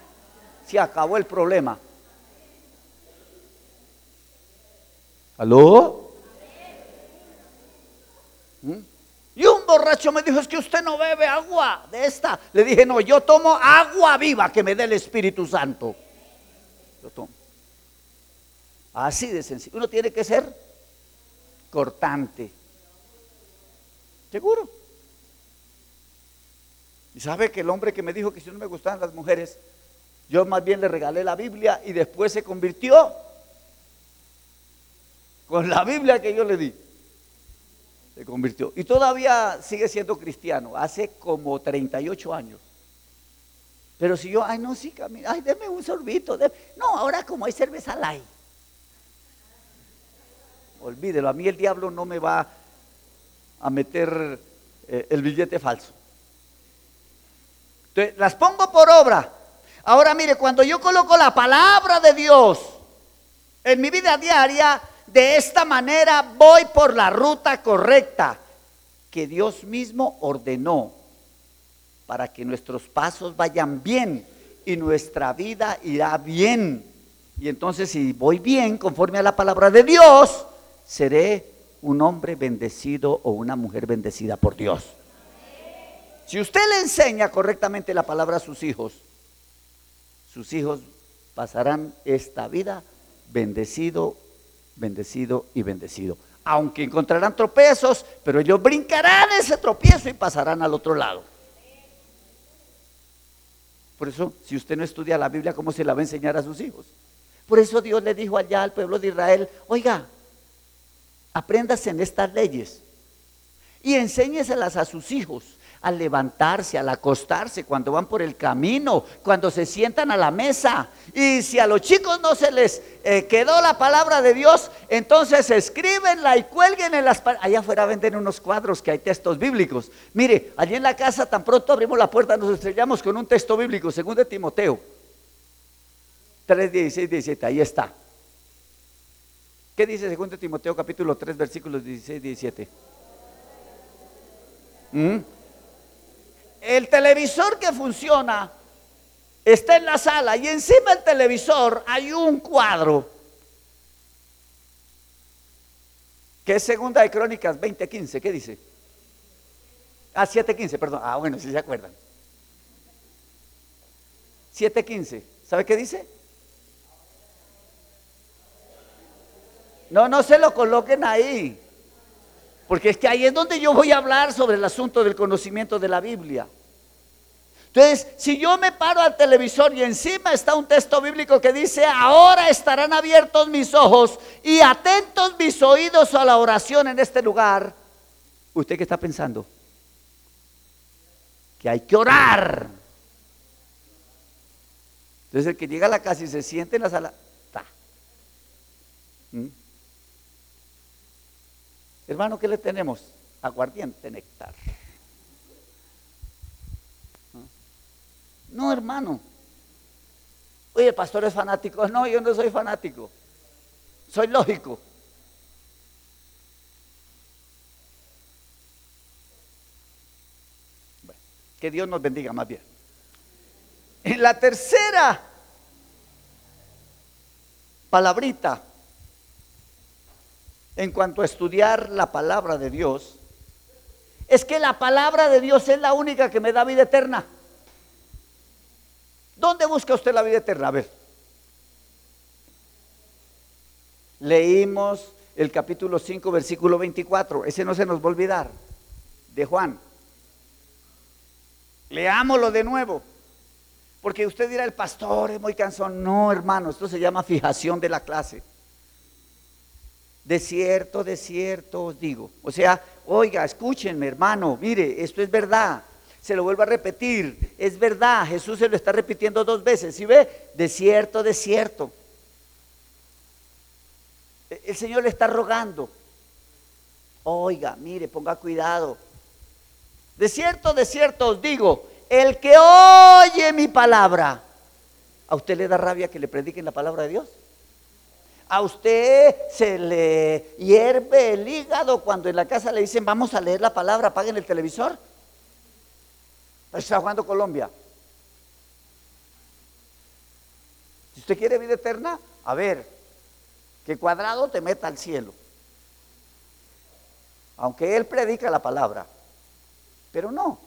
Se acabó el problema. ¿Aló? ¿Mm? Y un borracho me dijo, es que usted no bebe agua de esta. Le dije, no, yo tomo agua viva que me dé el Espíritu Santo. Así de sencillo. Uno tiene que ser cortante. Seguro. Y sabe que el hombre que me dijo que si no me gustaban las mujeres, yo más bien le regalé la Biblia y después se convirtió con la Biblia que yo le di. Se convirtió. Y todavía sigue siendo cristiano. Hace como 38 años. Pero si yo, ay, no, sí, camina, ay, deme un sorbito. No, ahora como hay cerveza light. Olvídelo, a mí el diablo no me va a meter eh, el billete falso. Entonces, las pongo por obra. Ahora mire, cuando yo coloco la palabra de Dios en mi vida diaria, de esta manera voy por la ruta correcta que Dios mismo ordenó para que nuestros pasos vayan bien y nuestra vida irá bien. Y entonces si voy bien conforme a la palabra de Dios, seré un hombre bendecido o una mujer bendecida por Dios. Si usted le enseña correctamente la palabra a sus hijos, sus hijos pasarán esta vida bendecido, bendecido y bendecido. Aunque encontrarán tropezos, pero ellos brincarán ese tropiezo y pasarán al otro lado. Por eso, si usted no estudia la Biblia, ¿cómo se la va a enseñar a sus hijos? Por eso Dios le dijo allá al pueblo de Israel, oiga, apréndase en estas leyes y enséñeselas a sus hijos al levantarse, al acostarse, cuando van por el camino, cuando se sientan a la mesa. Y si a los chicos no se les eh, quedó la palabra de Dios, entonces escríbenla y cuelguen en las Allá afuera venden unos cuadros que hay textos bíblicos. Mire, allí en la casa tan pronto abrimos la puerta, nos estrellamos con un texto bíblico, según de Timoteo. 3, 16, 17, ahí está. ¿Qué dice según de Timoteo capítulo 3 versículos 16 17? ¿Mm? El televisor que funciona está en la sala y encima del televisor hay un cuadro que es segunda de Crónicas 20:15. ¿Qué dice? Ah, 7:15, perdón. Ah, bueno, si se acuerdan. 7:15. ¿Sabe qué dice? No, no se lo coloquen ahí. Porque es que ahí es donde yo voy a hablar sobre el asunto del conocimiento de la Biblia. Entonces, si yo me paro al televisor y encima está un texto bíblico que dice, ahora estarán abiertos mis ojos y atentos mis oídos a la oración en este lugar, ¿usted qué está pensando? Que hay que orar. Entonces, el que llega a la casa y se siente en la sala, está. Hermano, ¿qué le tenemos? Aguardiente, néctar. No, hermano. Oye, pastor es fanático. No, yo no soy fanático. Soy lógico. que Dios nos bendiga más bien. En la tercera palabrita en cuanto a estudiar la palabra de Dios, es que la palabra de Dios es la única que me da vida eterna. ¿Dónde busca usted la vida eterna? A ver. Leímos el capítulo 5, versículo 24. Ese no se nos va a olvidar. De Juan. Leámoslo de nuevo. Porque usted dirá, el pastor es muy cansón. No, hermano, esto se llama fijación de la clase. De cierto, de cierto os digo. O sea, oiga, escúchenme, hermano, mire, esto es verdad. Se lo vuelvo a repetir, es verdad. Jesús se lo está repitiendo dos veces. ¿Sí ve? De cierto, de cierto. E, el Señor le está rogando. Oiga, mire, ponga cuidado. De cierto, de cierto os digo, el que oye mi palabra, ¿a usted le da rabia que le prediquen la palabra de Dios? A usted se le hierve el hígado cuando en la casa le dicen vamos a leer la palabra, apaguen el televisor. Está jugando Colombia. Si usted quiere vida eterna, a ver, que cuadrado te meta al cielo. Aunque él predica la palabra. Pero no.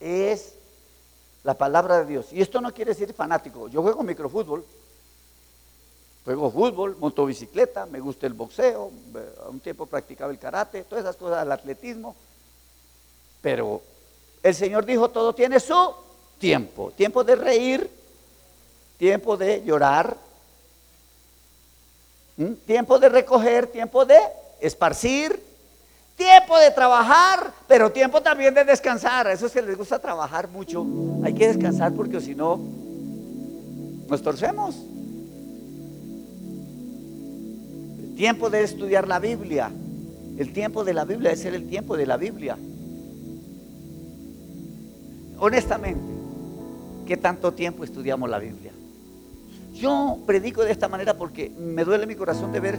Es la palabra de Dios. Y esto no quiere decir fanático. Yo juego microfútbol. Juego fútbol, monto bicicleta, me gusta el boxeo, a un tiempo practicaba el karate, todas esas cosas, el atletismo. Pero el Señor dijo, todo tiene su tiempo. Tiempo de reír, tiempo de llorar, tiempo de recoger, tiempo de esparcir, de trabajar, pero tiempo también de descansar. A esos que les gusta trabajar mucho, hay que descansar porque si no, nos torcemos. Tiempo de estudiar la Biblia. El tiempo de la Biblia ser el tiempo de la Biblia. Honestamente, ¿qué tanto tiempo estudiamos la Biblia? Yo predico de esta manera porque me duele mi corazón de ver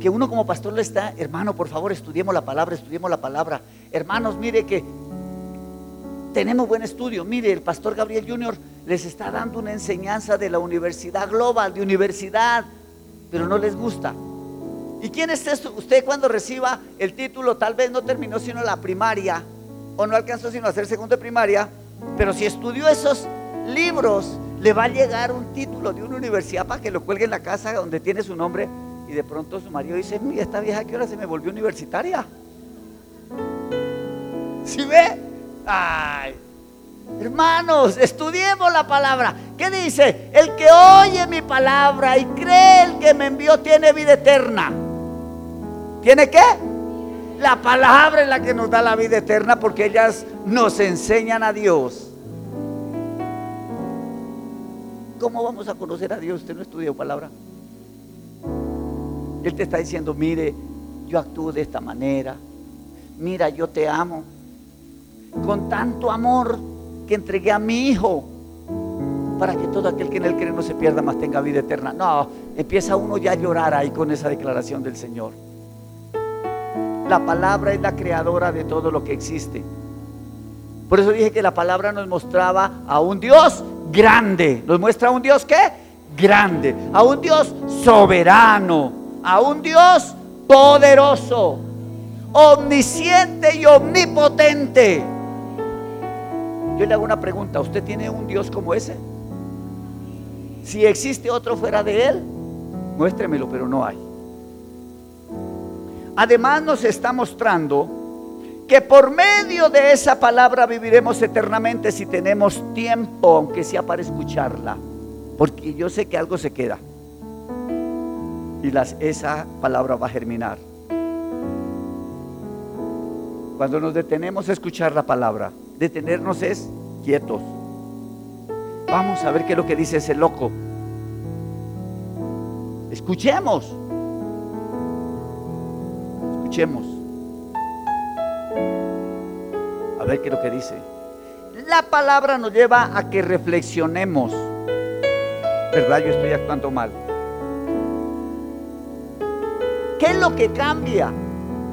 que uno como pastor le está, hermano, por favor, estudiemos la palabra, estudiemos la palabra. Hermanos, mire que tenemos buen estudio. Mire, el pastor Gabriel Junior les está dando una enseñanza de la universidad global, de universidad, pero no les gusta. ¿Y quién es esto? Usted cuando reciba el título, tal vez no terminó sino la primaria, o no alcanzó sino a hacer segundo de primaria, pero si estudió esos libros, le va a llegar un título de una universidad para que lo cuelgue en la casa donde tiene su nombre y de pronto su marido dice, mira, esta vieja que ahora se me volvió universitaria. ¿Sí ve? Ay. Hermanos, estudiemos la palabra. ¿Qué dice? El que oye mi palabra y cree el que me envió tiene vida eterna. ¿Tiene qué? La palabra es la que nos da la vida eterna porque ellas nos enseñan a Dios. ¿Cómo vamos a conocer a Dios? Usted no estudió palabra. Él te está diciendo, mire, yo actúo de esta manera. Mira, yo te amo. Con tanto amor que entregué a mi hijo para que todo aquel que en él cree no se pierda, más tenga vida eterna. No, empieza uno ya a llorar ahí con esa declaración del Señor. La palabra es la creadora de todo lo que existe. Por eso dije que la palabra nos mostraba a un Dios grande. Nos muestra a un Dios que grande, a un Dios soberano, a un Dios poderoso, omnisciente y omnipotente. Yo le hago una pregunta, ¿usted tiene un Dios como ese? Si existe otro fuera de él, muéstremelo, pero no hay. Además nos está mostrando que por medio de esa palabra viviremos eternamente si tenemos tiempo, aunque sea para escucharla. Porque yo sé que algo se queda y las, esa palabra va a germinar. Cuando nos detenemos a escuchar la palabra, detenernos es quietos. Vamos a ver qué es lo que dice ese loco. Escuchemos. Escuchemos. A ver qué es lo que dice. La palabra nos lleva a que reflexionemos. ¿Verdad? Yo estoy actuando mal. ¿Qué es lo que cambia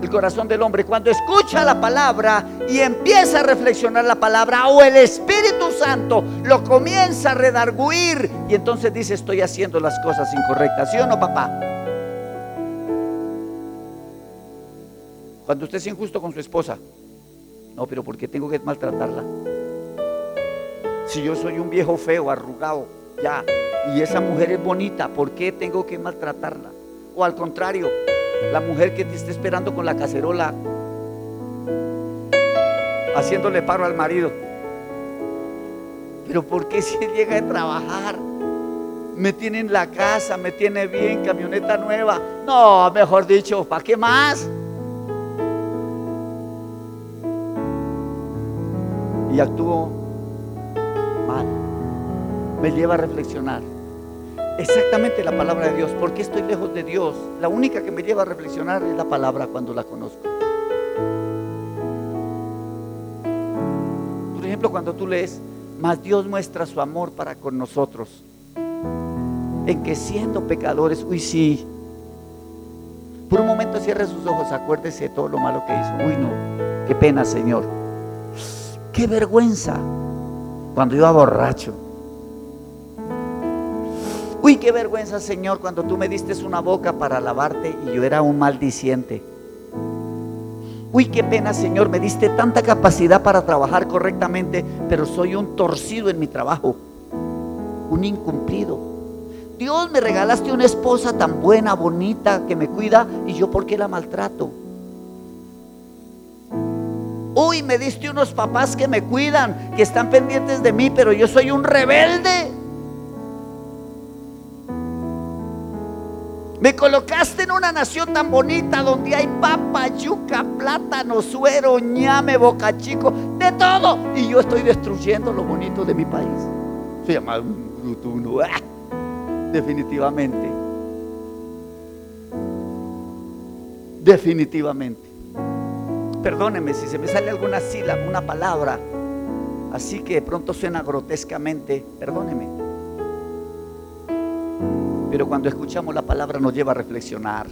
el corazón del hombre? Cuando escucha la palabra y empieza a reflexionar la palabra o el Espíritu Santo lo comienza a redarguir y entonces dice estoy haciendo las cosas incorrectas. ¿Sí o no, papá? Cuando usted es injusto con su esposa, no, pero ¿por qué tengo que maltratarla? Si yo soy un viejo feo, arrugado, ya, y esa mujer es bonita, ¿por qué tengo que maltratarla? O al contrario, la mujer que te está esperando con la cacerola, haciéndole paro al marido. Pero ¿por qué si él llega a trabajar? Me tiene en la casa, me tiene bien, camioneta nueva. No, mejor dicho, ¿para qué más? Y actúo mal. Me lleva a reflexionar exactamente la palabra de Dios. ¿Por qué estoy lejos de Dios? La única que me lleva a reflexionar es la palabra cuando la conozco. Por ejemplo, cuando tú lees, más Dios muestra su amor para con nosotros. En que siendo pecadores, uy sí. Por un momento cierre sus ojos, acuérdese de todo lo malo que hizo. Uy no, qué pena Señor. Qué vergüenza cuando iba borracho Uy, qué vergüenza, Señor, cuando tú me diste una boca para lavarte y yo era un maldiciente. Uy, qué pena, Señor, me diste tanta capacidad para trabajar correctamente, pero soy un torcido en mi trabajo, un incumplido. Dios, me regalaste una esposa tan buena, bonita, que me cuida, y yo por qué la maltrato. Uy, me diste unos papás que me cuidan, que están pendientes de mí, pero yo soy un rebelde. Me colocaste en una nación tan bonita donde hay papa, yuca, plátano, suero, ñame, boca chico, de todo. Y yo estoy destruyendo lo bonito de mi país. Se llama un brutuno. ¡ah! [laughs] Definitivamente. Definitivamente. Perdóneme si se me sale alguna sílaba, una palabra, así que de pronto suena grotescamente, perdóneme. Pero cuando escuchamos la palabra nos lleva a reflexionar.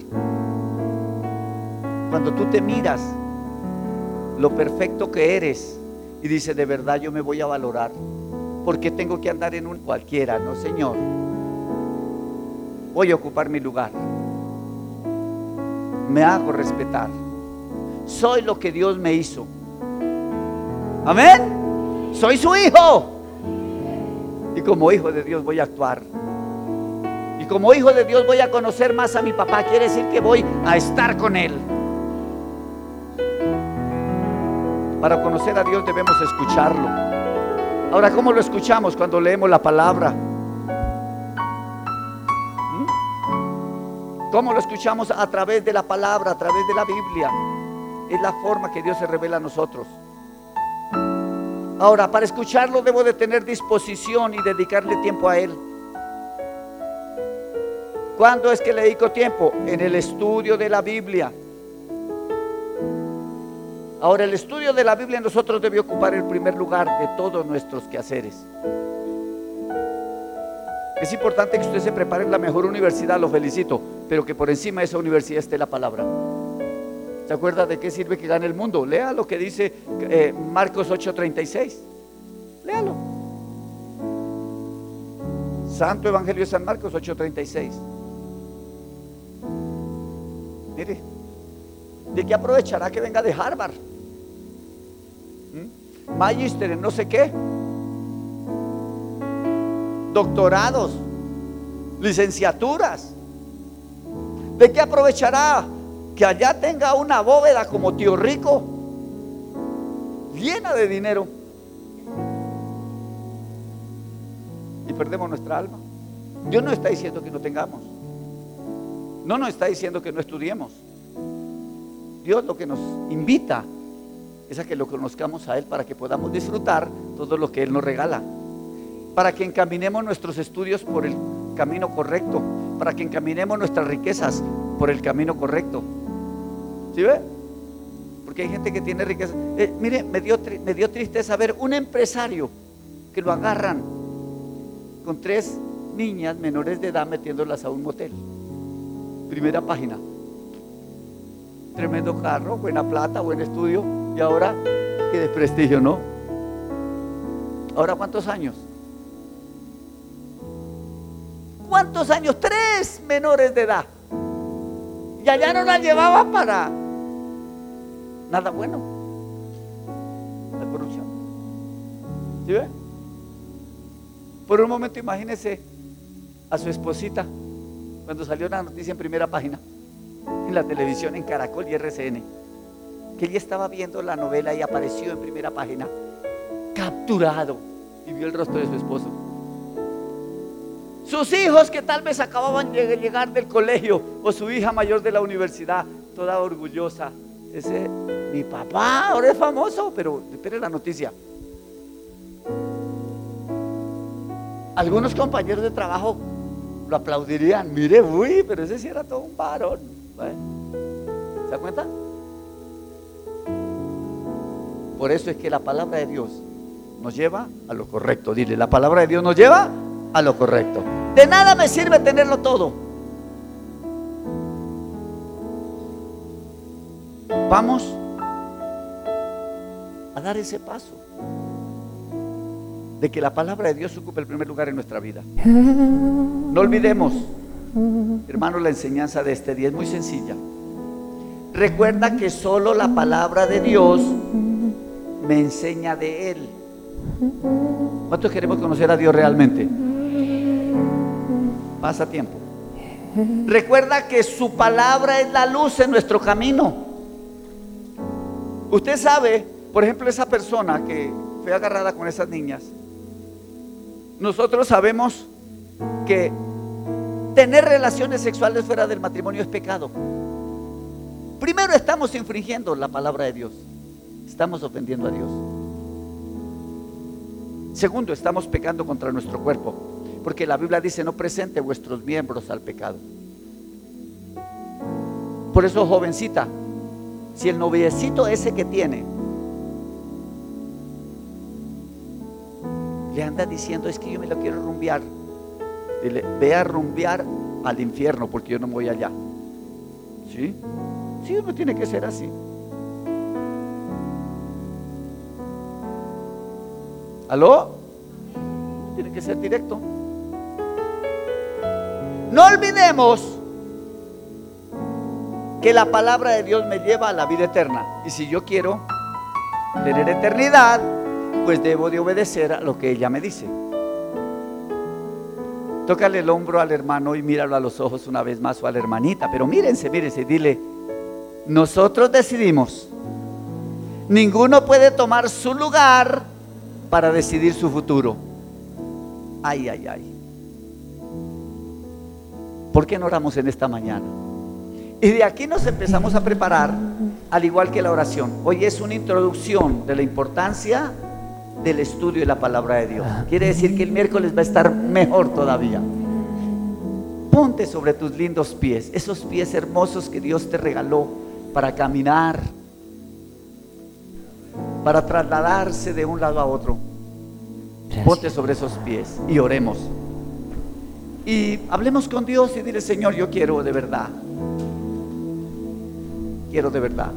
Cuando tú te miras lo perfecto que eres y dices, de verdad yo me voy a valorar, porque tengo que andar en un cualquiera, no Señor. Voy a ocupar mi lugar. Me hago respetar. Soy lo que Dios me hizo. Amén. Soy su hijo. Y como hijo de Dios voy a actuar. Y como hijo de Dios voy a conocer más a mi papá. Quiere decir que voy a estar con él. Para conocer a Dios debemos escucharlo. Ahora, ¿cómo lo escuchamos cuando leemos la palabra? ¿Mm? ¿Cómo lo escuchamos a través de la palabra, a través de la Biblia? Es la forma que Dios se revela a nosotros. Ahora, para escucharlo debo de tener disposición y dedicarle tiempo a Él. ¿Cuándo es que le dedico tiempo? En el estudio de la Biblia. Ahora, el estudio de la Biblia en nosotros debe ocupar el primer lugar de todos nuestros quehaceres. Es importante que usted se prepare en la mejor universidad, lo felicito, pero que por encima de esa universidad esté la palabra. ¿Se acuerda de qué sirve que gane el mundo? Lea lo que dice eh, Marcos 8:36. Léalo. Santo Evangelio de San Marcos 8:36. Mire, ¿de qué aprovechará que venga de Harvard? ¿Mm? Magister en no sé qué. Doctorados, licenciaturas. ¿De qué aprovechará que allá tenga una bóveda como tío rico, llena de dinero, y perdemos nuestra alma. Dios no está diciendo que no tengamos. No nos está diciendo que no estudiemos. Dios lo que nos invita es a que lo conozcamos a Él para que podamos disfrutar todo lo que Él nos regala. Para que encaminemos nuestros estudios por el camino correcto. Para que encaminemos nuestras riquezas por el camino correcto. ¿Sí ve? Porque hay gente que tiene riqueza. Eh, mire, me dio, me dio tristeza ver un empresario que lo agarran con tres niñas menores de edad metiéndolas a un motel. Primera página. Tremendo carro, buena plata, buen estudio. Y ahora, qué desprestigio, ¿no? Ahora, ¿cuántos años? ¿Cuántos años? Tres menores de edad. Y allá no la llevaba para nada bueno. La corrupción. ¿Sí ve? Por un momento imagínese a su esposita cuando salió la noticia en primera página, en la televisión, en Caracol y RCN, que ella estaba viendo la novela y apareció en primera página, capturado, y vio el rostro de su esposo. Sus hijos que tal vez acababan de llegar del colegio o su hija mayor de la universidad, toda orgullosa. Ese, mi papá ahora es famoso, pero espere la noticia. Algunos compañeros de trabajo lo aplaudirían. Mire, uy, pero ese sí era todo un varón. ¿Se da cuenta? Por eso es que la palabra de Dios nos lleva a lo correcto. Dile, la palabra de Dios nos lleva a lo correcto. De nada me sirve tenerlo todo. Vamos a dar ese paso de que la palabra de Dios ocupe el primer lugar en nuestra vida. No olvidemos, hermano, la enseñanza de este día es muy sencilla. Recuerda que solo la palabra de Dios me enseña de Él. ¿Cuántos queremos conocer a Dios realmente? Pasa tiempo. Recuerda que su palabra es la luz en nuestro camino. Usted sabe, por ejemplo, esa persona que fue agarrada con esas niñas. Nosotros sabemos que Tener relaciones sexuales fuera del matrimonio es pecado. Primero estamos infringiendo la palabra de Dios. Estamos ofendiendo a Dios. Segundo, estamos pecando contra nuestro cuerpo. Porque la Biblia dice, no presente vuestros miembros al pecado. Por eso, jovencita, si el noviecito ese que tiene le anda diciendo, es que yo me lo quiero rumbear, dile, ve a rumbear al infierno porque yo no voy allá. ¿Sí? Sí, uno tiene que ser así. ¿Aló? Tiene que ser directo. No olvidemos que la palabra de Dios me lleva a la vida eterna. Y si yo quiero tener eternidad, pues debo de obedecer a lo que ella me dice. Tócale el hombro al hermano y míralo a los ojos una vez más o a la hermanita. Pero mírense, mírense, dile, nosotros decidimos. Ninguno puede tomar su lugar para decidir su futuro. Ay, ay, ay. ¿Por qué no oramos en esta mañana? Y de aquí nos empezamos a preparar, al igual que la oración. Hoy es una introducción de la importancia del estudio de la palabra de Dios. Quiere decir que el miércoles va a estar mejor todavía. Ponte sobre tus lindos pies, esos pies hermosos que Dios te regaló para caminar, para trasladarse de un lado a otro. Ponte sobre esos pies y oremos. Y hablemos con Dios y dile, Señor, yo quiero de verdad. Quiero de verdad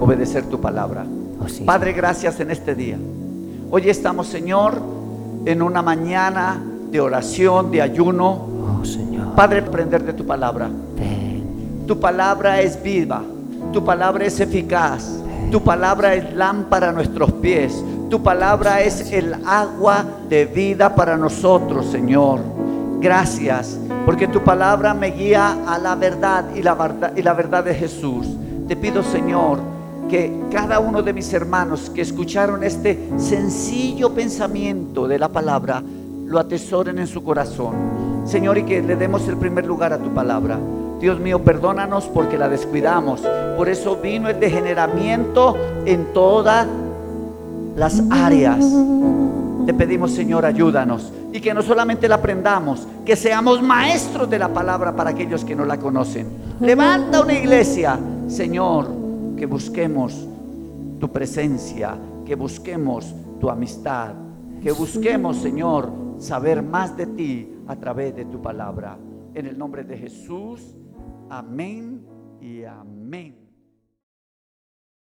obedecer tu palabra. Oh, Padre, gracias en este día. Hoy estamos, Señor, en una mañana de oración, de ayuno. Oh, Señor. Padre, aprender de tu palabra. Tu palabra es viva. Tu palabra es eficaz. Tu palabra es lámpara a nuestros pies. Tu palabra es el agua de vida para nosotros, Señor. Gracias, porque tu palabra me guía a la verdad y la verdad, y la verdad de Jesús. Te pido, Señor, que cada uno de mis hermanos que escucharon este sencillo pensamiento de la palabra lo atesoren en su corazón. Señor, y que le demos el primer lugar a tu palabra. Dios mío, perdónanos porque la descuidamos. Por eso vino el degeneramiento en todas las áreas. Te pedimos, Señor, ayúdanos. Y que no solamente la aprendamos, que seamos maestros de la palabra para aquellos que no la conocen. Levanta una iglesia, Señor que busquemos tu presencia, que busquemos tu amistad, que busquemos, Señor, saber más de ti a través de tu palabra. En el nombre de Jesús, amén y amén.